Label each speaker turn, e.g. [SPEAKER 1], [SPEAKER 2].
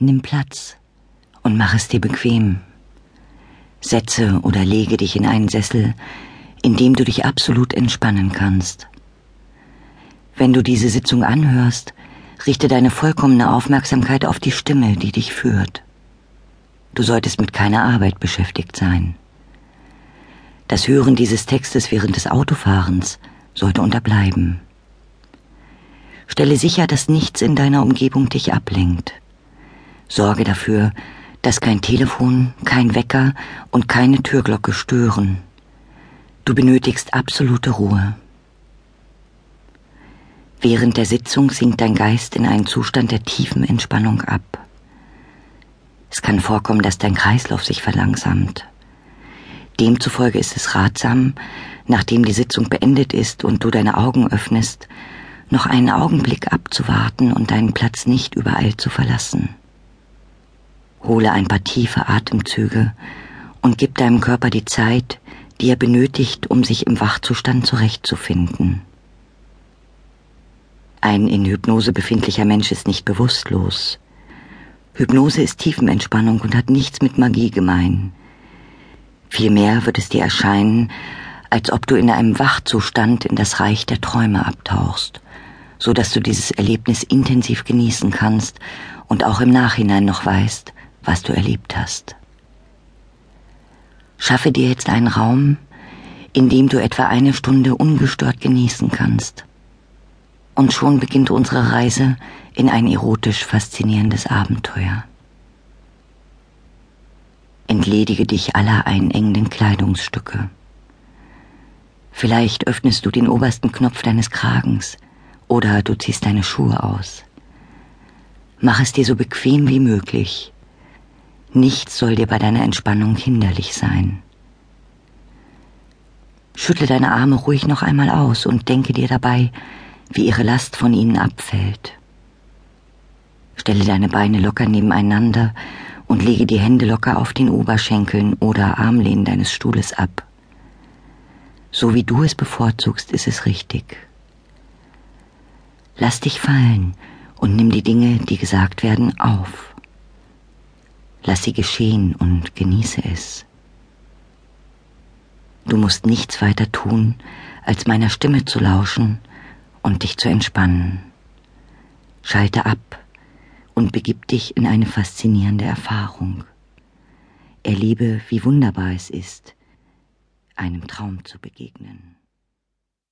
[SPEAKER 1] Nimm Platz und mach es dir bequem. Setze oder lege dich in einen Sessel, in dem du dich absolut entspannen kannst. Wenn du diese Sitzung anhörst, richte deine vollkommene Aufmerksamkeit auf die Stimme, die dich führt. Du solltest mit keiner Arbeit beschäftigt sein. Das Hören dieses Textes während des Autofahrens sollte unterbleiben. Stelle sicher, dass nichts in deiner Umgebung dich ablenkt. Sorge dafür, dass kein Telefon, kein Wecker und keine Türglocke stören. Du benötigst absolute Ruhe. Während der Sitzung sinkt dein Geist in einen Zustand der tiefen Entspannung ab. Es kann vorkommen, dass dein Kreislauf sich verlangsamt. Demzufolge ist es ratsam, nachdem die Sitzung beendet ist und du deine Augen öffnest, noch einen Augenblick abzuwarten und deinen Platz nicht übereilt zu verlassen. Hole ein paar tiefe Atemzüge und gib deinem Körper die Zeit, die er benötigt, um sich im Wachzustand zurechtzufinden. Ein in Hypnose befindlicher Mensch ist nicht bewusstlos. Hypnose ist Tiefenentspannung und hat nichts mit Magie gemein. Vielmehr wird es dir erscheinen, als ob du in einem Wachzustand in das Reich der Träume abtauchst, so dass du dieses Erlebnis intensiv genießen kannst und auch im Nachhinein noch weißt, was du erlebt hast. Schaffe dir jetzt einen Raum, in dem du etwa eine Stunde ungestört genießen kannst. Und schon beginnt unsere Reise in ein erotisch faszinierendes Abenteuer. Entledige dich aller einengenden Kleidungsstücke. Vielleicht öffnest du den obersten Knopf deines Kragens oder du ziehst deine Schuhe aus. Mach es dir so bequem wie möglich Nichts soll dir bei deiner Entspannung hinderlich sein. Schüttle deine Arme ruhig noch einmal aus und denke dir dabei, wie ihre Last von ihnen abfällt. Stelle deine Beine locker nebeneinander und lege die Hände locker auf den Oberschenkeln oder Armlehnen deines Stuhles ab. So wie du es bevorzugst, ist es richtig. Lass dich fallen und nimm die Dinge, die gesagt werden, auf. Lass sie geschehen und genieße es. Du musst nichts weiter tun, als meiner Stimme zu lauschen und dich zu entspannen. Schalte ab und begib dich in eine faszinierende Erfahrung. Erlebe, wie wunderbar es ist, einem Traum zu begegnen.